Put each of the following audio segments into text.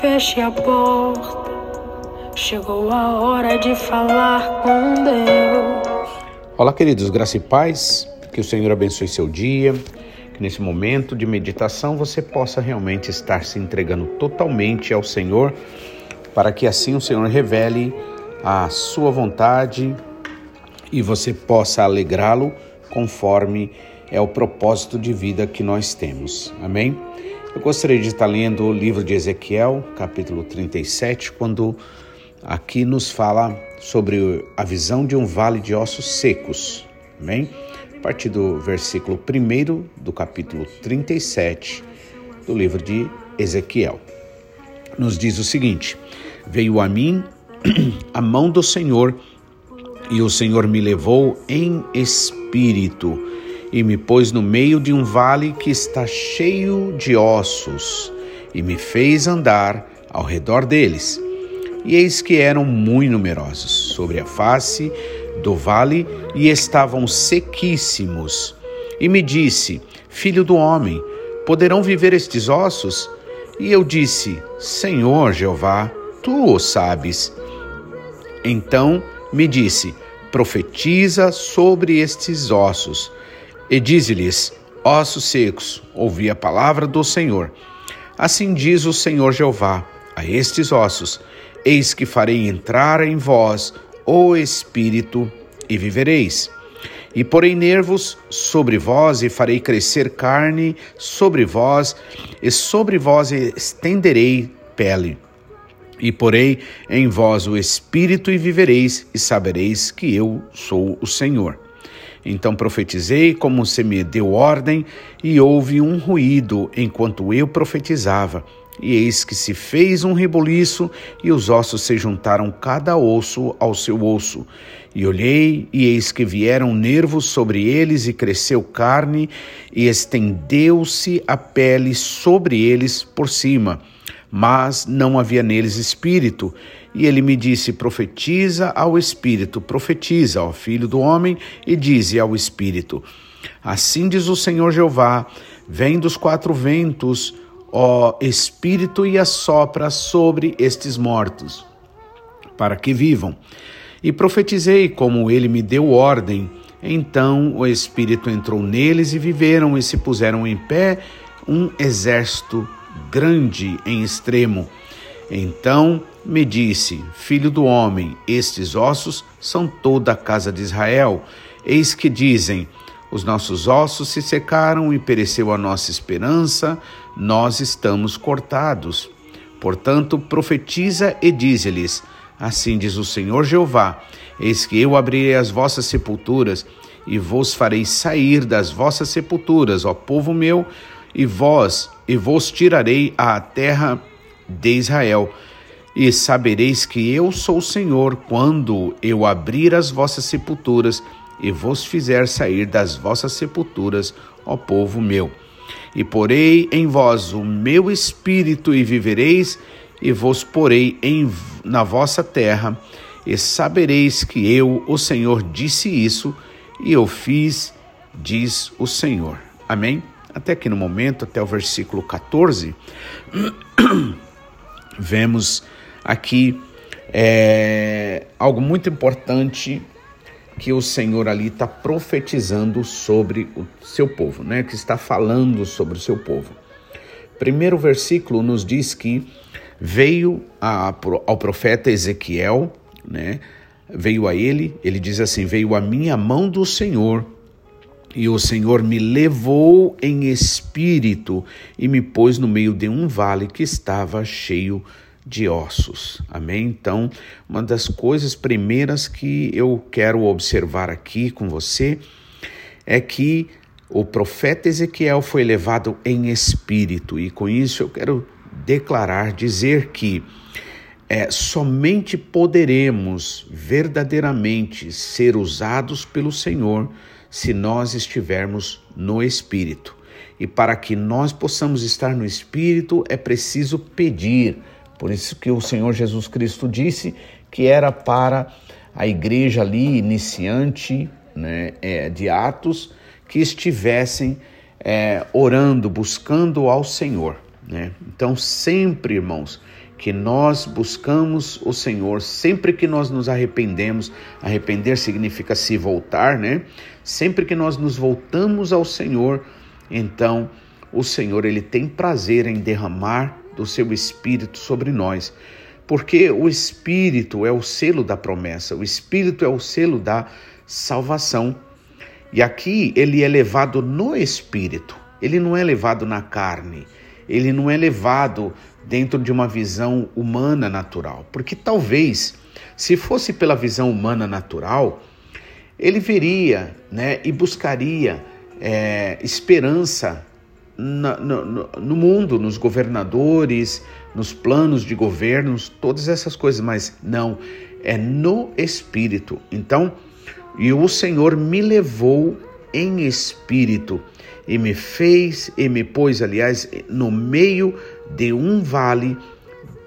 feche a porta. Chegou a hora de falar com Deus. Olá, queridos, graça e paz. Que o Senhor abençoe seu dia. Que nesse momento de meditação você possa realmente estar se entregando totalmente ao Senhor, para que assim o Senhor revele a sua vontade e você possa alegrá-lo conforme é o propósito de vida que nós temos. Amém? Eu gostaria de estar lendo o livro de Ezequiel, capítulo 37, quando aqui nos fala sobre a visão de um vale de ossos secos. Amém? A partir do versículo 1 do capítulo 37 do livro de Ezequiel. Nos diz o seguinte: Veio a mim a mão do Senhor, e o Senhor me levou em espírito e me pôs no meio de um vale que está cheio de ossos, e me fez andar ao redor deles. E eis que eram muito numerosos sobre a face do vale e estavam sequíssimos. E me disse: Filho do homem, poderão viver estes ossos? E eu disse: Senhor Jeová, tu o sabes. Então me disse: Profetiza sobre estes ossos e dize-lhes: Ossos secos, ouvi a palavra do Senhor. Assim diz o Senhor Jeová a estes ossos: Eis que farei entrar em vós o Espírito e vivereis. E porei nervos sobre vós, e farei crescer carne sobre vós, e sobre vós estenderei pele. E porei em vós o Espírito e vivereis, e sabereis que eu sou o Senhor. Então profetizei como se me deu ordem, e houve um ruído enquanto eu profetizava. E eis que se fez um reboliço, e os ossos se juntaram cada osso ao seu osso. E olhei, e eis que vieram nervos sobre eles, e cresceu carne, e estendeu-se a pele sobre eles por cima. Mas não havia neles espírito, e ele me disse: Profetiza ao Espírito, profetiza ao Filho do Homem, e dize ao Espírito: Assim diz o Senhor Jeová: Vem dos quatro ventos, ó Espírito, e assopra sobre estes mortos, para que vivam. E profetizei como ele me deu ordem. Então o Espírito entrou neles e viveram e se puseram em pé um exército grande em extremo. Então me disse: Filho do homem, estes ossos são toda a casa de Israel. Eis que dizem: Os nossos ossos se secaram e pereceu a nossa esperança, nós estamos cortados. Portanto, profetiza e dize-lhes: Assim diz o Senhor Jeová: Eis que eu abrirei as vossas sepulturas e vos farei sair das vossas sepulturas, ó povo meu, e vós, e vos tirarei à terra de Israel e sabereis que eu sou o Senhor quando eu abrir as vossas sepulturas e vos fizer sair das vossas sepulturas, ó povo meu. E porei em vós o meu espírito e vivereis, e vos porei em, na vossa terra, e sabereis que eu, o Senhor, disse isso, e eu fiz, diz o Senhor. Amém? Até aqui no momento, até o versículo 14, vemos aqui é algo muito importante que o Senhor ali está profetizando sobre o seu povo, né? Que está falando sobre o seu povo. Primeiro versículo nos diz que veio a, ao profeta Ezequiel, né? Veio a ele, ele diz assim: Veio a minha mão do Senhor, e o Senhor me levou em espírito e me pôs no meio de um vale que estava cheio de ossos. Amém? Então, uma das coisas primeiras que eu quero observar aqui com você é que o profeta Ezequiel foi levado em espírito, e com isso eu quero declarar, dizer que é, somente poderemos verdadeiramente ser usados pelo Senhor se nós estivermos no Espírito. E para que nós possamos estar no Espírito é preciso pedir por isso que o Senhor Jesus Cristo disse que era para a igreja ali iniciante né, é, de Atos que estivessem é, orando, buscando ao Senhor. Né? Então, sempre, irmãos, que nós buscamos o Senhor sempre que nós nos arrependemos. Arrepender significa se voltar, né? Sempre que nós nos voltamos ao Senhor, então o Senhor ele tem prazer em derramar do seu espírito sobre nós. Porque o espírito é o selo da promessa, o espírito é o selo da salvação. E aqui ele é levado no espírito, ele não é levado na carne, ele não é levado dentro de uma visão humana natural. Porque talvez, se fosse pela visão humana natural, ele veria né, e buscaria é, esperança no, no, no, mundo, nos governadores, nos planos de governos, todas essas coisas, mas não, é no espírito. Então, e o Senhor me levou em espírito e me fez e me pôs, aliás, no meio de um vale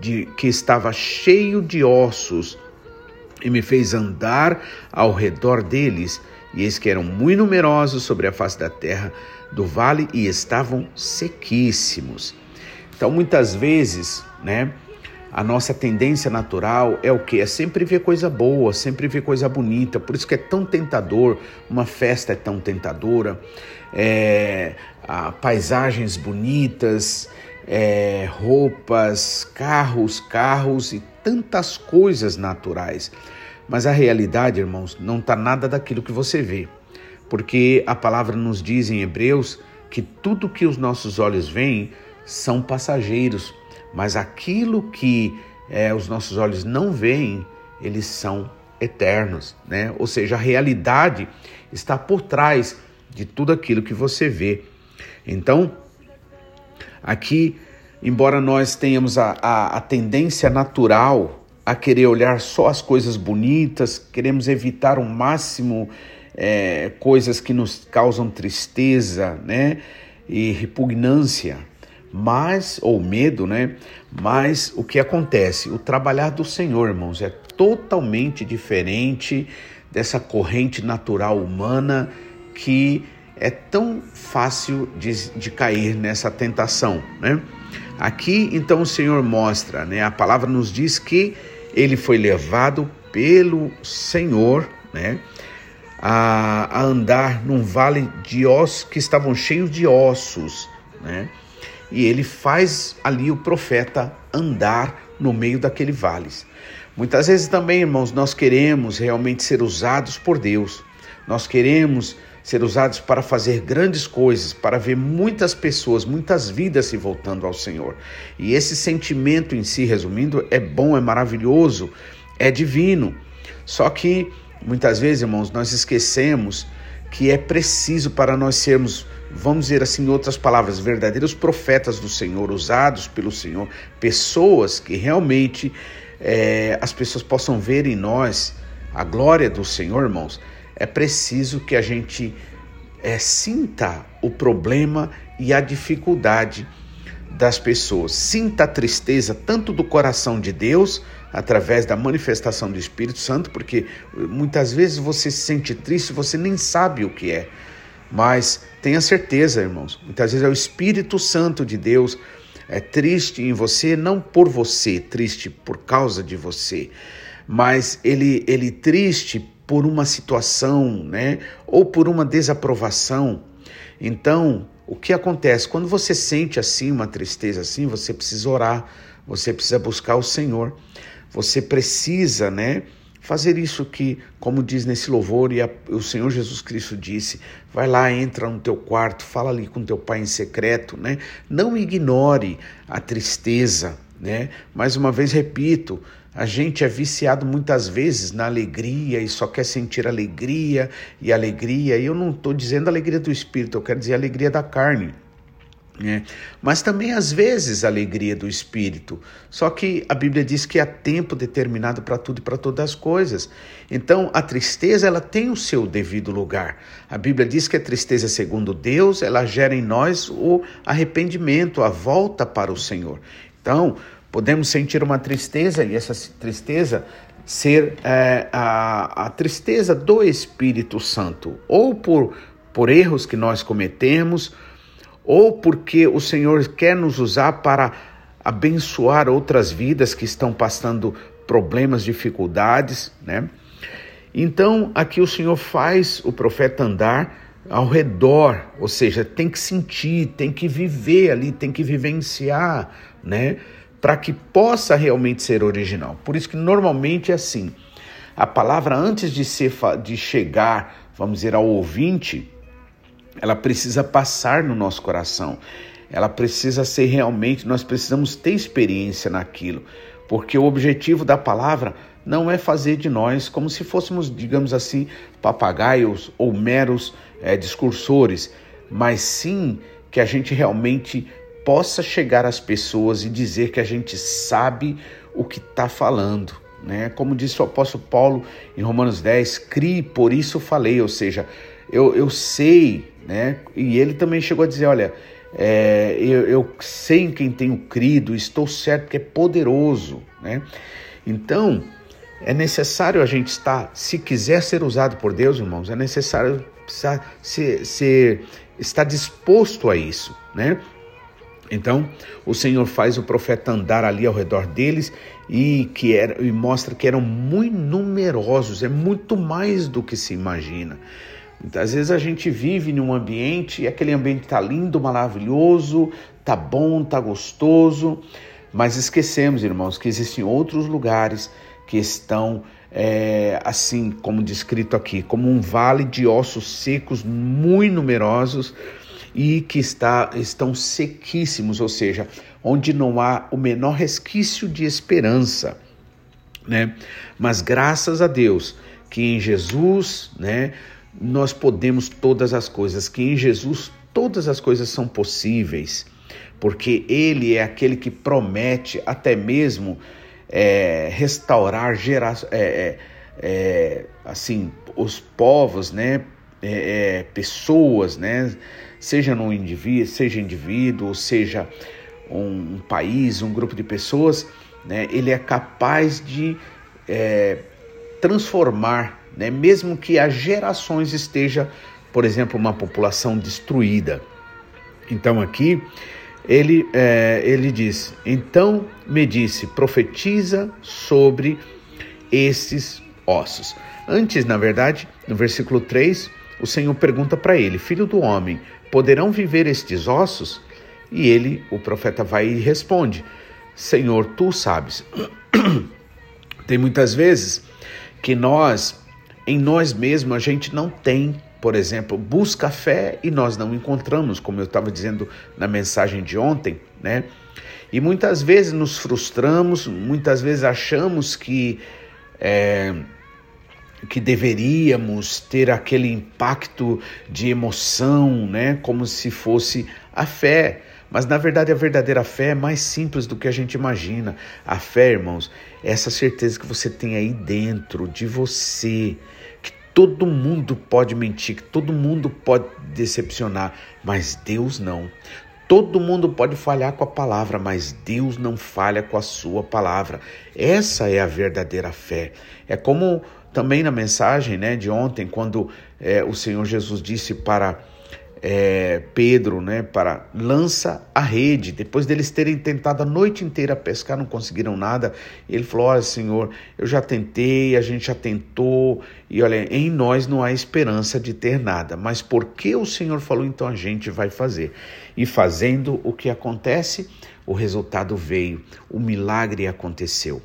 de, que estava cheio de ossos e me fez andar ao redor deles, e eis que eram muito numerosos sobre a face da terra do vale e estavam sequíssimos. Então, muitas vezes, né, a nossa tendência natural é o que? É sempre ver coisa boa, sempre ver coisa bonita. Por isso que é tão tentador, uma festa é tão tentadora, é, paisagens bonitas, é, roupas, carros, carros e tantas coisas naturais. Mas a realidade, irmãos, não está nada daquilo que você vê. Porque a palavra nos diz em Hebreus que tudo que os nossos olhos veem são passageiros, mas aquilo que é, os nossos olhos não veem, eles são eternos, né? Ou seja, a realidade está por trás de tudo aquilo que você vê. Então, aqui, embora nós tenhamos a, a, a tendência natural a querer olhar só as coisas bonitas, queremos evitar o máximo é, coisas que nos causam tristeza, né? E repugnância mas ou medo, né? Mas o que acontece? O trabalhar do Senhor, irmãos, é totalmente diferente dessa corrente natural humana que é tão fácil de, de cair nessa tentação, né? Aqui então o Senhor mostra, né? A palavra nos diz que ele foi levado pelo Senhor, né? A, a andar num vale de ossos que estavam cheios de ossos, né? e ele faz ali o profeta andar no meio daquele vales. Muitas vezes também, irmãos, nós queremos realmente ser usados por Deus. Nós queremos ser usados para fazer grandes coisas, para ver muitas pessoas, muitas vidas se voltando ao Senhor. E esse sentimento em si, resumindo, é bom, é maravilhoso, é divino. Só que muitas vezes, irmãos, nós esquecemos que é preciso para nós sermos vamos dizer assim, em outras palavras, verdadeiros profetas do Senhor, usados pelo Senhor, pessoas que realmente é, as pessoas possam ver em nós a glória do Senhor, irmãos, é preciso que a gente é, sinta o problema e a dificuldade das pessoas, sinta a tristeza tanto do coração de Deus através da manifestação do Espírito Santo, porque muitas vezes você se sente triste, você nem sabe o que é. Mas tenha certeza, irmãos, muitas vezes é o Espírito Santo de Deus é triste em você, não por você, triste por causa de você, mas ele ele triste por uma situação, né, ou por uma desaprovação. Então, o que acontece quando você sente assim uma tristeza assim, você precisa orar, você precisa buscar o Senhor. Você precisa, né, fazer isso que, como diz nesse louvor, e a, o Senhor Jesus Cristo disse: vai lá, entra no teu quarto, fala ali com teu pai em secreto, né? Não ignore a tristeza, né? Mais uma vez repito, a gente é viciado muitas vezes na alegria e só quer sentir alegria e alegria. E eu não estou dizendo alegria do espírito, eu quero dizer alegria da carne. É. Mas também às vezes alegria do espírito. Só que a Bíblia diz que há tempo determinado para tudo e para todas as coisas. Então a tristeza ela tem o seu devido lugar. A Bíblia diz que a tristeza segundo Deus ela gera em nós o arrependimento, a volta para o Senhor. Então podemos sentir uma tristeza e essa tristeza ser é, a, a tristeza do Espírito Santo ou por por erros que nós cometemos ou porque o Senhor quer nos usar para abençoar outras vidas que estão passando problemas, dificuldades, né? Então, aqui o Senhor faz o profeta andar ao redor, ou seja, tem que sentir, tem que viver ali, tem que vivenciar, né? Para que possa realmente ser original. Por isso que normalmente é assim. A palavra antes de ser de chegar, vamos dizer, ao ouvinte, ela precisa passar no nosso coração. Ela precisa ser realmente, nós precisamos ter experiência naquilo, porque o objetivo da palavra não é fazer de nós como se fôssemos, digamos assim, papagaios ou meros é, discursores, mas sim que a gente realmente possa chegar às pessoas e dizer que a gente sabe o que está falando. Né? Como disse o apóstolo Paulo em Romanos 10, crie, por isso falei, ou seja, eu, eu sei, né? e ele também chegou a dizer: olha, é, eu, eu, sei em quem tenho crido, estou certo que é poderoso. Né? Então, é necessário a gente estar, se quiser ser usado por Deus, irmãos, é necessário ser, ser, estar disposto a isso, né? Então, o Senhor faz o profeta andar ali ao redor deles e que era, e mostra que eram muito numerosos, é muito mais do que se imagina. Muitas vezes a gente vive num ambiente e aquele ambiente está lindo, maravilhoso, tá bom, tá gostoso, mas esquecemos, irmãos, que existem outros lugares que estão é, assim como descrito aqui, como um vale de ossos secos muito numerosos e que está, estão sequíssimos, ou seja, onde não há o menor resquício de esperança, né? Mas graças a Deus que em Jesus, né, nós podemos todas as coisas, que em Jesus todas as coisas são possíveis, porque Ele é aquele que promete até mesmo é, restaurar gera, é, é, é, assim os povos, né, é, pessoas, né, seja no indivíduo, seja indivíduo, seja um, um, país, um grupo de pessoas, né, ele é capaz de transformar, né, mesmo que há gerações esteja, por exemplo, uma população destruída. Então aqui ele, é, ele diz: Então me disse, profetiza sobre esses ossos. Antes, na verdade, no versículo 3, o Senhor pergunta para ele: Filho do homem, poderão viver estes ossos? E ele, o profeta, vai e responde: Senhor, tu sabes. tem muitas vezes que nós, em nós mesmos, a gente não tem por exemplo, busca fé e nós não encontramos, como eu estava dizendo na mensagem de ontem, né? E muitas vezes nos frustramos, muitas vezes achamos que é, que deveríamos ter aquele impacto de emoção, né? Como se fosse a fé. Mas na verdade a verdadeira fé é mais simples do que a gente imagina. A fé, irmãos, é essa certeza que você tem aí dentro de você todo mundo pode mentir, que todo mundo pode decepcionar, mas Deus não. Todo mundo pode falhar com a palavra, mas Deus não falha com a sua palavra. Essa é a verdadeira fé. É como também na mensagem né, de ontem, quando é, o Senhor Jesus disse para é, Pedro, né, para lança a rede. Depois deles terem tentado a noite inteira pescar, não conseguiram nada. Ele falou: Olha, Senhor, eu já tentei, a gente já tentou, e olha, em nós não há esperança de ter nada. Mas porque o Senhor falou, então a gente vai fazer. E fazendo o que acontece, o resultado veio, o milagre aconteceu.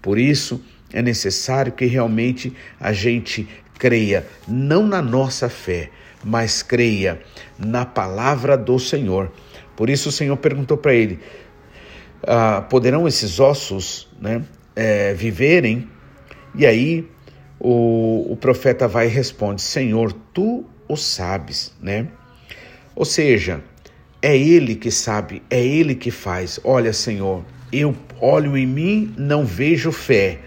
Por isso, é necessário que realmente a gente creia não na nossa fé, mas creia na palavra do Senhor. Por isso o Senhor perguntou para ele: ah, poderão esses ossos né, é, viverem? E aí o, o profeta vai e responde: Senhor, tu o sabes, né? Ou seja, é Ele que sabe, é Ele que faz. Olha, Senhor, eu olho em mim, não vejo fé.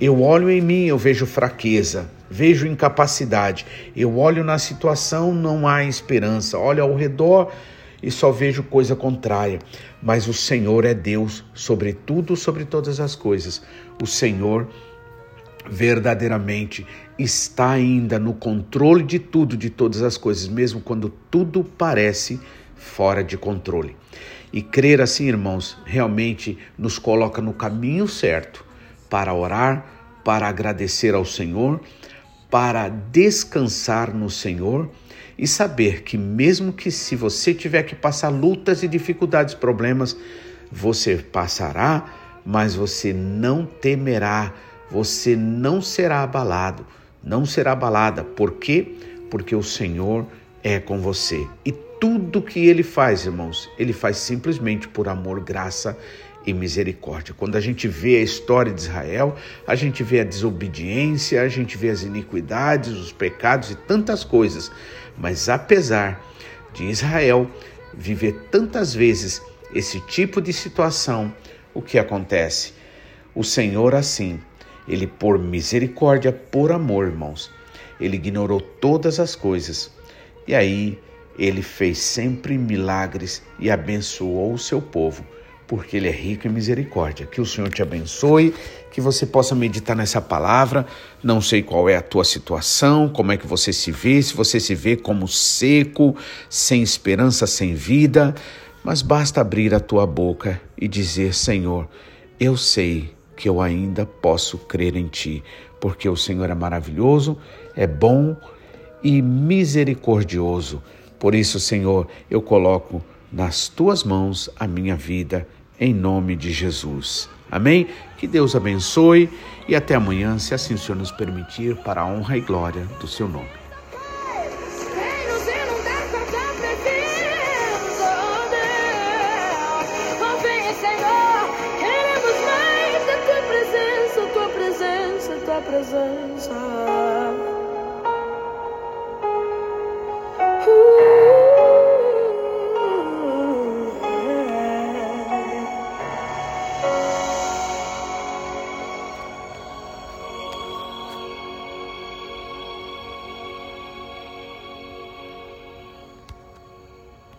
Eu olho em mim, eu vejo fraqueza vejo incapacidade. Eu olho na situação, não há esperança. Olho ao redor e só vejo coisa contrária. Mas o Senhor é Deus sobre tudo, sobre todas as coisas. O Senhor verdadeiramente está ainda no controle de tudo, de todas as coisas, mesmo quando tudo parece fora de controle. E crer assim, irmãos, realmente nos coloca no caminho certo para orar, para agradecer ao Senhor, para descansar no Senhor e saber que mesmo que se você tiver que passar lutas e dificuldades, problemas, você passará, mas você não temerá, você não será abalado, não será abalada. Por quê? Porque o Senhor é com você. E tudo que ele faz, irmãos, ele faz simplesmente por amor, graça e misericórdia. Quando a gente vê a história de Israel, a gente vê a desobediência, a gente vê as iniquidades, os pecados e tantas coisas. Mas apesar de Israel viver tantas vezes esse tipo de situação, o que acontece? O Senhor, assim, ele por misericórdia, por amor, irmãos, ele ignorou todas as coisas. E aí ele fez sempre milagres e abençoou o seu povo porque Ele é rico em misericórdia. Que o Senhor te abençoe, que você possa meditar nessa palavra. Não sei qual é a tua situação, como é que você se vê, se você se vê como seco, sem esperança, sem vida, mas basta abrir a tua boca e dizer: Senhor, eu sei que eu ainda posso crer em Ti, porque o Senhor é maravilhoso, é bom e misericordioso. Por isso, Senhor, eu coloco nas tuas mãos a minha vida em nome de Jesus. Amém? Que Deus abençoe e até amanhã, se assim o Senhor nos permitir, para a honra e glória do seu nome.